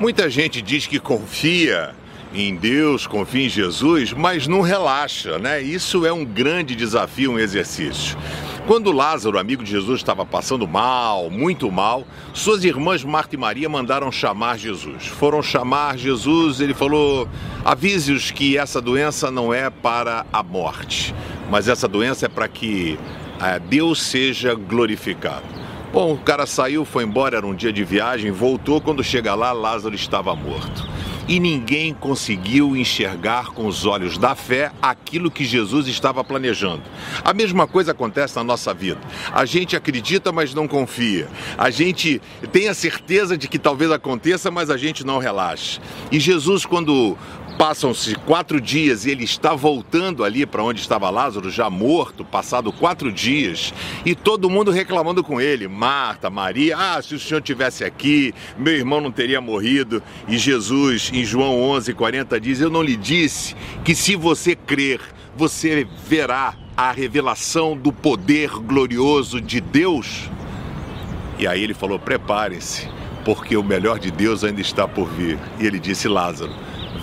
Muita gente diz que confia em Deus, confia em Jesus, mas não relaxa, né? Isso é um grande desafio, um exercício. Quando Lázaro, amigo de Jesus, estava passando mal, muito mal, suas irmãs Marta e Maria mandaram chamar Jesus. Foram chamar Jesus, ele falou: avise-os que essa doença não é para a morte, mas essa doença é para que é, Deus seja glorificado. Bom, o cara saiu, foi embora, era um dia de viagem, voltou. Quando chega lá, Lázaro estava morto. E ninguém conseguiu enxergar com os olhos da fé aquilo que Jesus estava planejando. A mesma coisa acontece na nossa vida. A gente acredita, mas não confia. A gente tem a certeza de que talvez aconteça, mas a gente não relaxa. E Jesus, quando Passam-se quatro dias e ele está voltando ali para onde estava Lázaro, já morto, passado quatro dias, e todo mundo reclamando com ele. Marta, Maria, ah, se o senhor tivesse aqui, meu irmão não teria morrido. E Jesus, em João 11, 40, diz: Eu não lhe disse que se você crer, você verá a revelação do poder glorioso de Deus? E aí ele falou: Preparem-se, porque o melhor de Deus ainda está por vir. E ele disse: Lázaro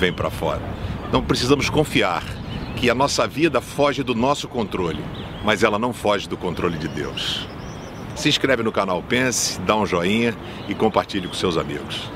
vem para fora. Não precisamos confiar que a nossa vida foge do nosso controle, mas ela não foge do controle de Deus. Se inscreve no canal Pense, dá um joinha e compartilhe com seus amigos.